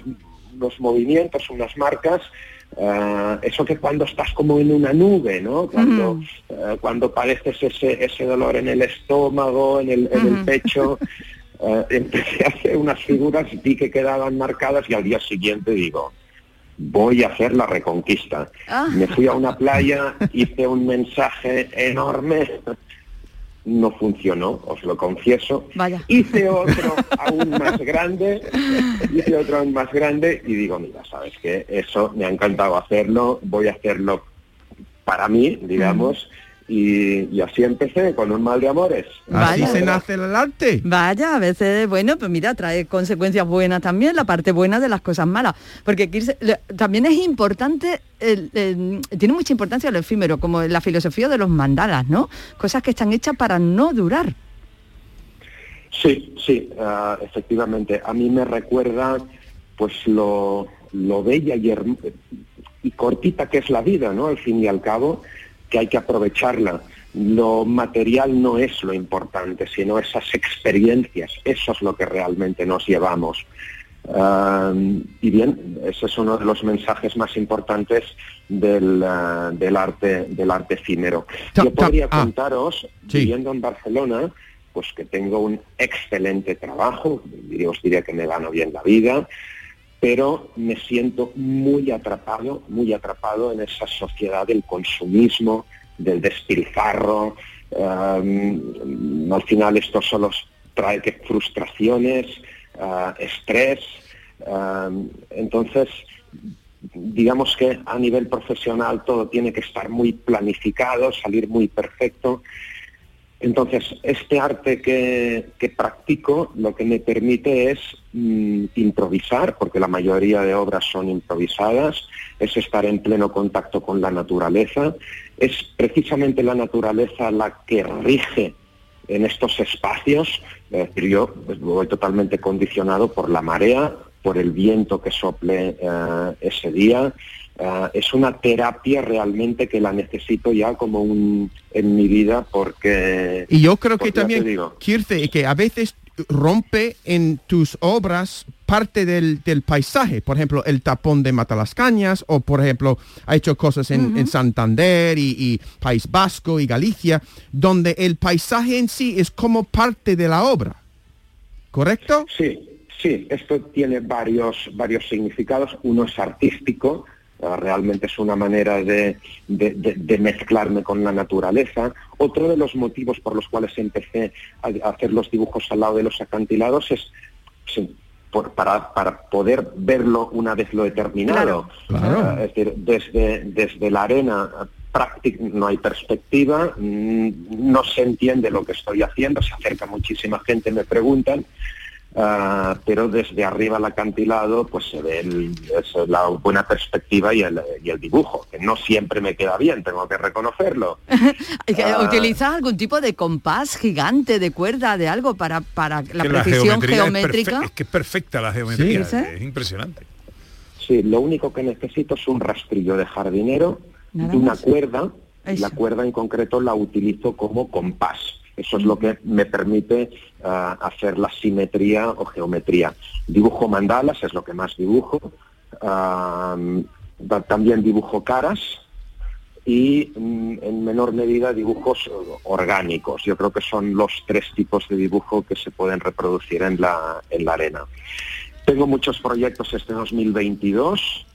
unos movimientos, unas marcas, ah, eso que cuando estás como en una nube, ¿no? Cuando, eh, cuando padeces ese, ese dolor en el estómago, en el, en el pecho, eh, empecé a hacer unas figuras, vi que quedaban marcadas y al día siguiente digo, voy a hacer la reconquista. Ah. Me fui a una playa, hice un mensaje enorme, no funcionó, os lo confieso. Vaya. Hice otro aún más grande, hice otro aún más grande y digo, mira, sabes que eso me ha encantado hacerlo, voy a hacerlo para mí, digamos, y, y así empecé con un mal de amores. Así se nace el arte. Vaya, a veces, bueno, pues mira, trae consecuencias buenas también, la parte buena de las cosas malas. Porque Kirse, le- también es importante, el- el- tiene mucha importancia lo efímero, como la filosofía de los mandalas, ¿no? Cosas que están hechas para no durar. Sí, sí, ah, efectivamente. A mí me recuerda pues lo, lo bella y, y cortita que es la vida, ¿no? Al fin y al cabo, que hay que aprovecharla. Lo material no es lo importante, sino esas experiencias. Eso es lo que realmente nos llevamos. Y bien, ese es uno de los mensajes más importantes del, uh, del arte del arte efímero. Yo podría ah. contaros, viviendo en Barcelona, pues que tengo un excelente trabajo, os diría que me gano bien la vida, pero me siento muy atrapado, muy atrapado en esa sociedad del consumismo, del despilfarro. um, al final esto solo trae que frustraciones, ah, estrés. um, entonces, digamos que a nivel profesional todo tiene que estar muy planificado, salir muy perfecto. Entonces, este arte que, practico lo que me permite es mm, improvisar, porque la mayoría de obras son improvisadas, es estar en pleno contacto con la naturaleza, es precisamente la naturaleza la que rige en estos espacios, es decir, yo pues, voy totalmente condicionado por la marea, por el viento que sople eh, ese día, Ah, es una terapia realmente que la necesito ya como un en mi vida porque Y yo creo que también, digo, Kirce, que a veces rompe en tus obras parte del, del paisaje. Por ejemplo, el tapón de Matalascañas, o por ejemplo, ha hecho cosas en, en Santander y, y País Vasco y Galicia, donde el paisaje en sí es como parte de la obra. ¿Correcto? Sí, sí, esto tiene varios, varios significados. Uno es artístico, realmente es una manera de, de- de- de mezclarme con la naturaleza. Otro de los motivos por los cuales empecé a, hacer los dibujos al lado de los acantilados es sí, por- para, para poder verlo una vez lo he terminado. Claro. Eh, es decir, desde, desde la arena no hay perspectiva, mm, no se entiende lo que estoy haciendo, se acerca muchísima gente, me preguntan, ah, pero desde arriba al acantilado pues se ve el- es la buena perspectiva y el, y el dibujo, que no siempre me queda bien, tengo que reconocerlo. Ah. ¿Utilizas algún tipo de compás gigante, de cuerda, de algo para, para la precisión geométrica? Es, que es perfecta la geometría, Sí. es, es impresionante. Sí, lo único que necesito es un rastrillo de jardinero Nada y una más. cuerda. y Eso. La cuerda en concreto la utilizo como compás. Eso es lo que me permite ah, hacer la simetría o geometría. Dibujo mandalas, es lo que más dibujo. También dibujo caras y mm, en menor medida dibujos orgánicos. Yo creo que son los tres tipos de dibujo que se pueden reproducir en la, en la arena. Tengo muchos proyectos este 2022.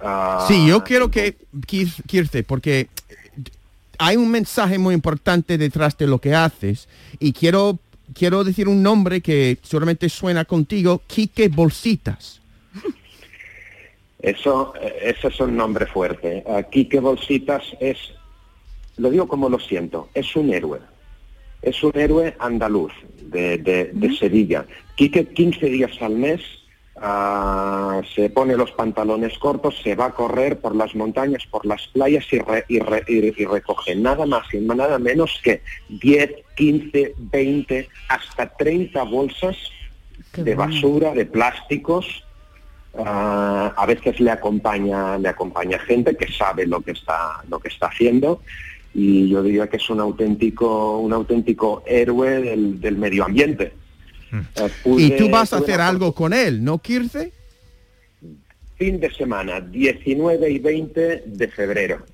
ah, Sí, yo quiero que, porque hay un mensaje muy importante detrás de lo que haces y quiero, quiero decir un nombre que seguramente suena contigo, Quique Bolsitas. Eso, ese es un nombre fuerte. Aquí que Bolsitas es, lo digo como lo siento, es un héroe. Es un héroe andaluz de, de- de Sevilla. Quique 15 días al mes ah, se pone los pantalones cortos, se va a correr por las montañas, por las playas y, re- y re- y- y recoge. Nada más y nada menos que 10, 15, 20, hasta 30 bolsas de basura, de plásticos, Ah, a veces le acompaña, le acompaña gente que sabe lo que está, lo que está haciendo. Y yo diría que es un auténtico, un auténtico héroe del, del medio ambiente. Eh, pude- Y tú vas a hacer algo con él, ¿no, Kirce? fin de semana, 19 y 20 de febrero.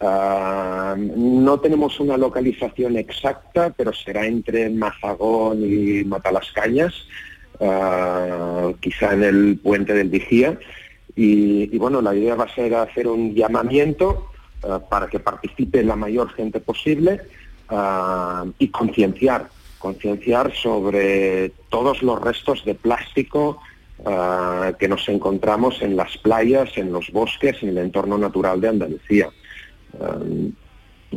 Ah, no tenemos una localización exacta, pero será entre Mazagón y Matalascañas, ah, quizá en el puente del Vigía. Y, y bueno, la idea va a ser hacer un llamamiento ah, para que participe la mayor gente posible y concienciar, concienciar sobre todos los restos de plástico ah, que nos encontramos en las playas, en los bosques, en el entorno natural de Andalucía. Ah,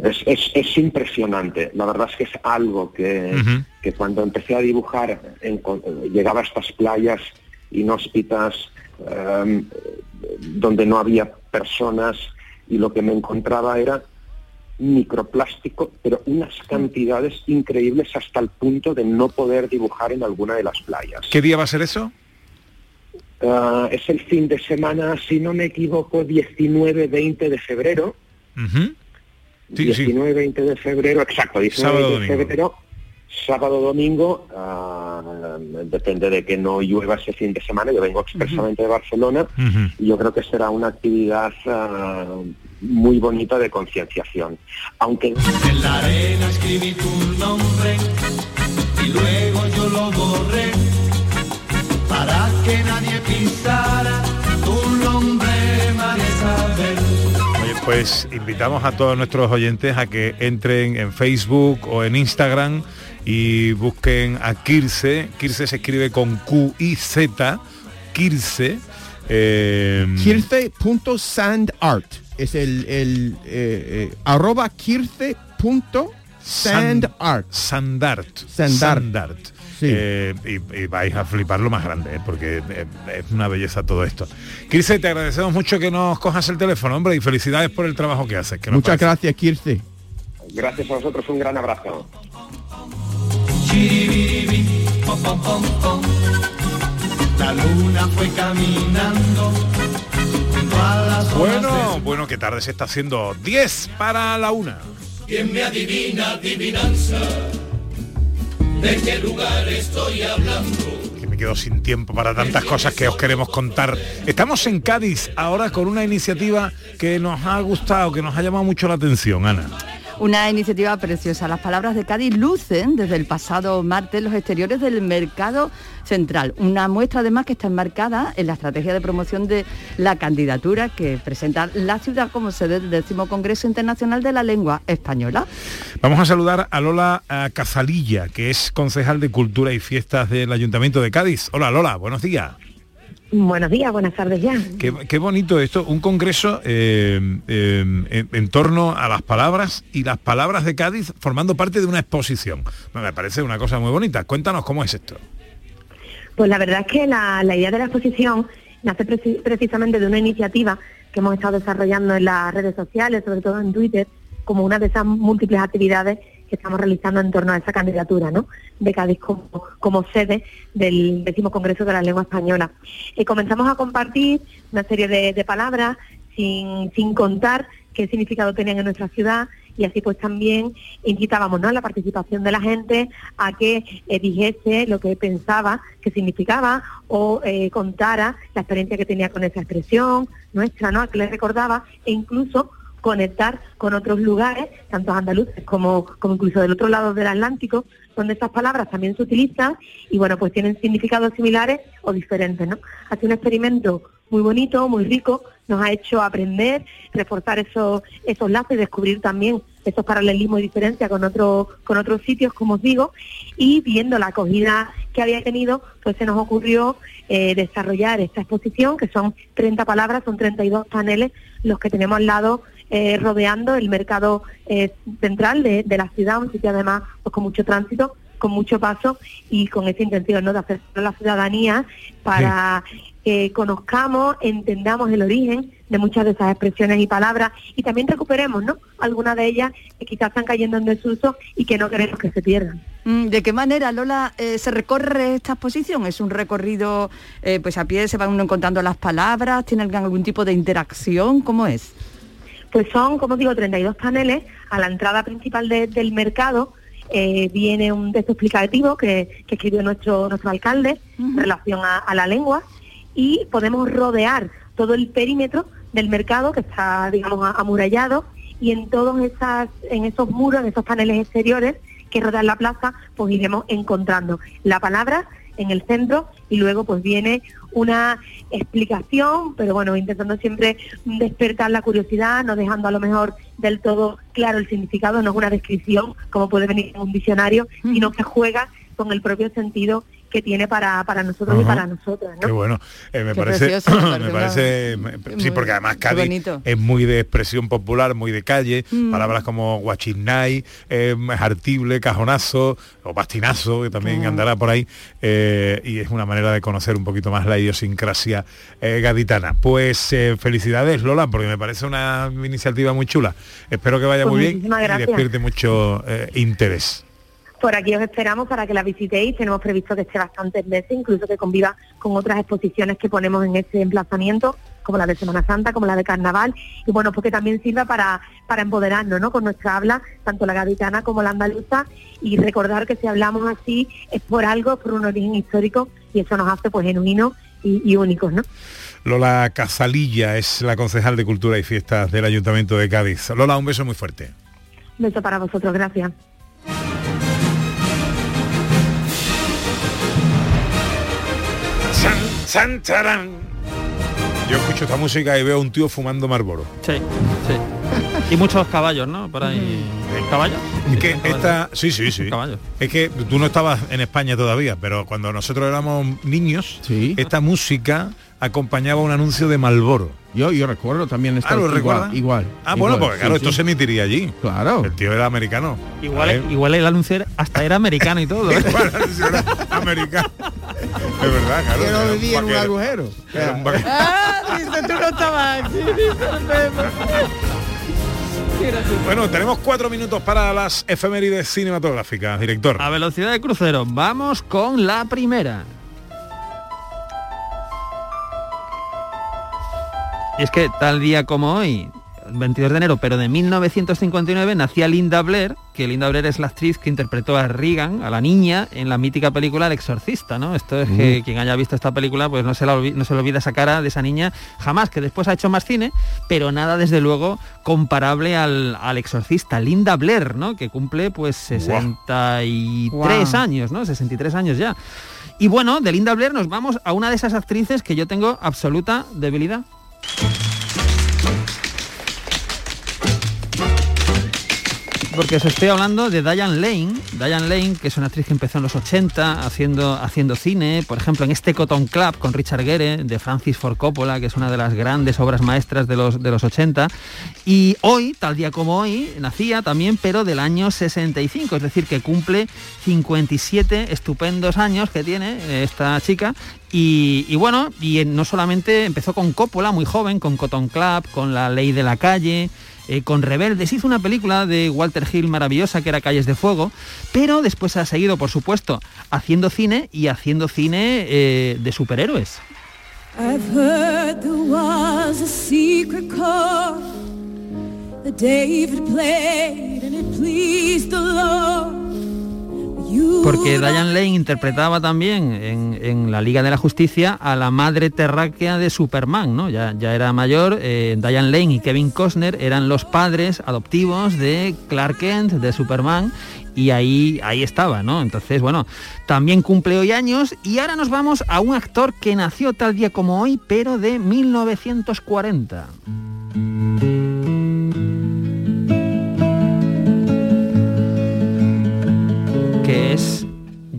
es, es- es impresionante. La verdad es que es algo que, que cuando empecé a dibujar llegaba a estas playas inhóspitas em, donde no había personas y lo que me encontraba era microplástico, pero unas cantidades increíbles hasta el punto de no poder dibujar en alguna de las playas. ¿Qué día va a ser eso? Ah, es el fin de semana, si no me equivoco, 19-20 de febrero. Ujú. Sí, sí. 19-20 de febrero, exacto, 19 Sábado, de domingo. febrero. sábado domingo, ah, depende de que no llueva ese fin de semana, yo vengo expresamente de Barcelona y yo creo que será una actividad ah, muy bonita de concienciación. Aunque En la arena escribí tu nombre y luego yo lo borré para que nadie pisara tu nombre. Oye, pues invitamos a todos nuestros oyentes a que entren en Facebook o en Instagram y busquen a Kirse. Kirse se escribe con Q y Z. Kirse. eh, Kirce.sandart es el, el eh, eh, arroba kirce.sandart. Sandart. Sandart. Sandart. Sí. Eh, y, y vais a flipar lo más grande, ¿eh? porque eh, es una belleza todo esto. Kirse, te agradecemos mucho que nos cojas el teléfono, hombre, y felicidades por el trabajo que haces. que Muchas parece- gracias, Kirce. gracias a vosotros un gran abrazo. La luna fue caminando Bueno, bueno, qué tarde se está haciendo 10 para la una. ¿Quién me adivina adivinanza? ¿De qué lugar estoy hablando? Me quedo sin tiempo para tantas cosas que os queremos contar. Estamos en Cádiz ahora con una iniciativa que nos ha gustado, que nos ha llamado mucho la atención, Ana. Una iniciativa preciosa. Las palabras de Cádiz lucen desde el pasado martes los exteriores del mercado central. Una muestra además que está enmarcada en la estrategia de promoción de la candidatura que presenta la ciudad como sede del décimo Congreso Internacional de la Lengua Española. Vamos a saludar a Lola eh, Cazalilla, que es concejal de Cultura y Fiestas del Ayuntamiento de Cádiz. Hola Lola, buenos días. Buenos días, buenas tardes ya. Qué, qué bonito esto, un congreso eh, eh, en, en torno a las palabras y las palabras de Cádiz formando parte de una exposición. Me parece una cosa muy bonita. Cuéntanos cómo es esto. Pues la verdad es que la, la idea de la exposición nace preci- precisamente de una iniciativa que hemos estado desarrollando en las redes sociales, sobre todo en Twitter, como una de esas múltiples actividades que estamos realizando en torno a esa candidatura, ¿no? De Cádiz como, sede del décimo Congreso de la Lengua Española. Y comenzamos a compartir una serie de, palabras sin, contar qué significado tenían en nuestra ciudad y así pues también incitábamos ¿no? a la participación de la gente a que eh, dijese lo que pensaba que significaba o eh, contara la experiencia que tenía con esa expresión nuestra, ¿no? a que le recordaba e incluso conectar con otros lugares, tanto andaluces como, como incluso del otro lado del Atlántico, donde estas palabras también se utilizan y bueno, pues tienen significados similares o diferentes, ¿no? Ha sido un experimento muy bonito, muy rico, nos ha hecho aprender, reforzar esos, esos lazos y descubrir también esos paralelismos y diferencias con otros con otros sitios, como os digo, y viendo la acogida que había tenido, pues se nos ocurrió eh, desarrollar esta exposición, que son 30 palabras, son 32 paneles los que tenemos al lado eh, rodeando el mercado eh, central de, de la ciudad, un sitio además pues, con mucho tránsito, con mucho paso y con esa intención ¿no? de hacer a la ciudadanía para que conozcamos, entendamos el origen de muchas de esas expresiones y palabras y también recuperemos ¿no? algunas de ellas que quizás están cayendo en desuso y que no queremos que se pierdan. Mm, ¿De qué manera, Lola, eh, se recorre esta exposición? ¿Es un recorrido eh, pues a pie, se van uno encontrando las palabras, tienen algún tipo de interacción? ¿Cómo es? Pues son, como digo, 32 paneles. A la entrada principal de- del mercado eh, viene un texto explicativo que, que escribió nuestro, nuestro alcalde en relación a, a la lengua. Y podemos rodear todo el perímetro del mercado que está, digamos, amurallado. Y en todos esas, en esos muros, en esos paneles exteriores que rodean la plaza, pues iremos encontrando. La palabra en el centro y luego pues viene una explicación, pero bueno, intentando siempre despertar la curiosidad, no dejando a lo mejor del todo claro el significado, no es una descripción como puede venir en un diccionario, sino que juega con el propio sentido que tiene para, para nosotros y para nosotras. ¿no? Qué bueno. Eh, me Qué parece, precioso, me parece me- sí, porque además Cádiz bonito. es muy de expresión popular, muy de calle, Mm. palabras como guachinay, eh, jartible, cajonazo o bastinazo, que también andará por ahí, eh, y es una manera de conocer un poquito más la idiosincrasia eh, gaditana. Pues eh, felicidades Lola, porque me parece una iniciativa muy chula. Espero que vaya Pues muy bien y despierte mucho eh, interés. Por aquí os esperamos para que la visitéis. Tenemos previsto que esté bastantes meses, incluso que conviva con otras exposiciones que ponemos en este emplazamiento, como la de Semana Santa, como la de Carnaval, y bueno, pues que también sirva para, para empoderarnos, ¿no? Con nuestra habla, tanto la gaditana como la andaluza, y recordar que si hablamos así es por algo, es por un origen histórico, y eso nos hace pues genuinos y, y únicos, ¿no? Lola Cazalilla es la concejal de Cultura y Fiestas del Ayuntamiento de Cádiz. Lola, un beso muy fuerte. Un beso para vosotros, gracias. San, san, charán. Yo escucho esta música y veo a un tío fumando Marlboro. Sí, sí. Y muchos caballos, ¿no? Por ahí. ¿Caballos? Es que esta, sí, sí, sí. Caballos. Es que tú no estabas en España todavía, pero cuando nosotros éramos niños, esta música acompañaba un anuncio de Malboro. Yo, yo recuerdo también esta Ah, ¿lo igual, recuerda? igual. Ah, bueno, porque claro, sí. esto se emitiría allí. Claro. El tío era americano. Igual, igual el anuncio era- hasta era americano y todo. ¿eh? americano. Es verdad, claro. Que no vivía en un agujero. Era un vaquero. Ah, dice, tú no estabas aquí, dice el Pepe. Bueno, tenemos cuatro minutos para las efemérides cinematográficas, director. A velocidad de crucero, vamos con la primera. Y es que tal día como hoy, 22 de enero, pero de 1959, nacía Linda Blair, que Linda Blair es la actriz que interpretó a Regan, a la niña, en la mítica película El Exorcista, ¿no? Esto es que Mm. quien haya visto esta película, pues no se, la no se le olvida esa cara de esa niña jamás, que después ha hecho más cine, pero nada desde luego comparable al, al Exorcista. Linda Blair, ¿no? Que cumple pues 63 Guau. años, ¿no? 63 años ya. Y bueno, de Linda Blair nos vamos a una de esas actrices que yo tengo absoluta debilidad. Thank you. Porque os estoy hablando de Diane Lane, Diane Lane, que es una actriz que empezó en los 80 haciendo, haciendo cine, por ejemplo, en este Cotton Club con Richard Gere, de Francis Ford Coppola, que es una de las grandes obras maestras de los, de los 80. Y hoy, tal día como hoy, nacía también, pero del año 65, es decir, que cumple 57 estupendos años que tiene eh, esta chica. Y, y bueno, y no solamente empezó con Coppola, muy joven, con Cotton Club, con La Ley de la Calle, eh, con Rebeldes. Hizo una película de Walter Hill maravillosa que era Calles de Fuego, pero después ha seguido, por supuesto, haciendo cine y haciendo cine eh, de superhéroes. Porque Diane Lane interpretaba también en, la Liga de la Justicia a la madre terráquea de Superman, ¿no? Ya, ya era mayor, eh, Diane Lane y Kevin Costner eran los padres adoptivos de Clark Kent, de Superman, y ahí, ahí estaba, ¿no? Entonces, bueno, también cumple hoy años y ahora nos vamos a un actor que nació tal día como hoy, pero de 1940.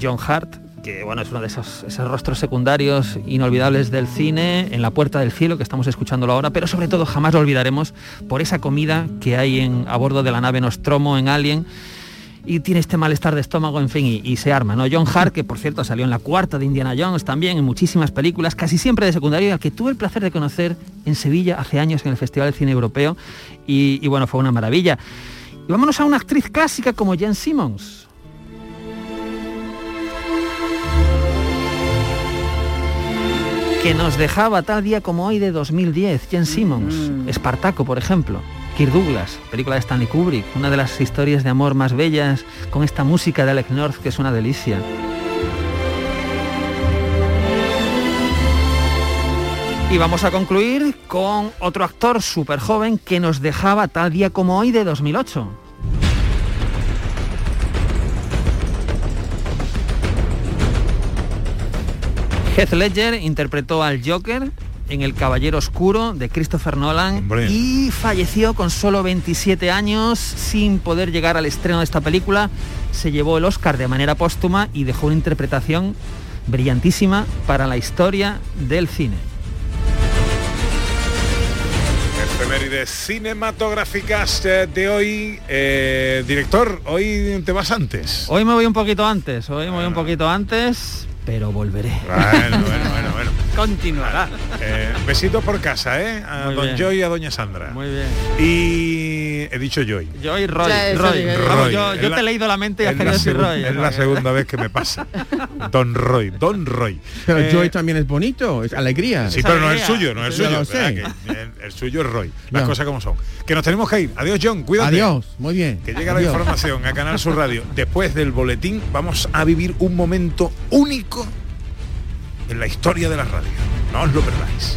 John Hart, que bueno, es uno de esos, esos rostros secundarios inolvidables del cine, en La Puerta del Cielo, que estamos escuchándolo ahora, pero sobre todo jamás lo olvidaremos por esa comida que hay en, a bordo de la nave Nostromo en Alien. Y tiene este malestar de estómago, en fin, y, se arma, ¿no? John Hart, que por cierto salió en la cuarta de Indiana Jones también, en muchísimas películas, casi siempre de secundario, al que tuve el placer de conocer en Sevilla hace años en el Festival de Cine Europeo, y, y bueno, fue una maravilla. Y vámonos a una actriz clásica como Jen Simmons. Que nos dejaba tal día como hoy de 2010, Jen Simmons, Espartaco, por ejemplo, Kirk Douglas, película de Stanley Kubrick, una de las historias de amor más bellas, con esta música de Alec North que es una delicia. Y vamos a concluir con otro actor súper joven que nos dejaba tal día como hoy de 2008. Heath Ledger interpretó al Joker en El Caballero Oscuro de Christopher Nolan Hombre. y falleció con solo 27 años sin poder llegar al estreno de esta película. Se llevó el Oscar de manera póstuma y dejó una interpretación brillantísima para la historia del cine. Efemérides cinematográficas eh, de hoy. Eh, director, hoy te vas antes. Hoy me voy un poquito antes, hoy me voy un poquito antes, pero volveré. Bueno, bueno, bueno, bueno. Continuará. Eh, besito por casa, ¿eh? A Muy Don bien. Joy y a Doña Sandra. Muy bien. Y He dicho Joy. Joy Roy. Roy. Roy. yo, Es yo la- te he leído la mente y has Es querido la, decir Roy. es la segunda vez que me pasa. Don Roy, Don Roy. Pero Eh, Joy también es bonito, es alegría. Sí, pero no es el suyo, no es el suyo. lo sé. ¿verdad? Que el, el suyo es Roy. Las cosas como son. Que nos tenemos que ir. Adiós, John. Cuídate. Adiós, muy bien. Que llega la información a Canal Sur Radio. Después del boletín vamos a vivir un momento único en la historia de la radio. No os lo perdáis.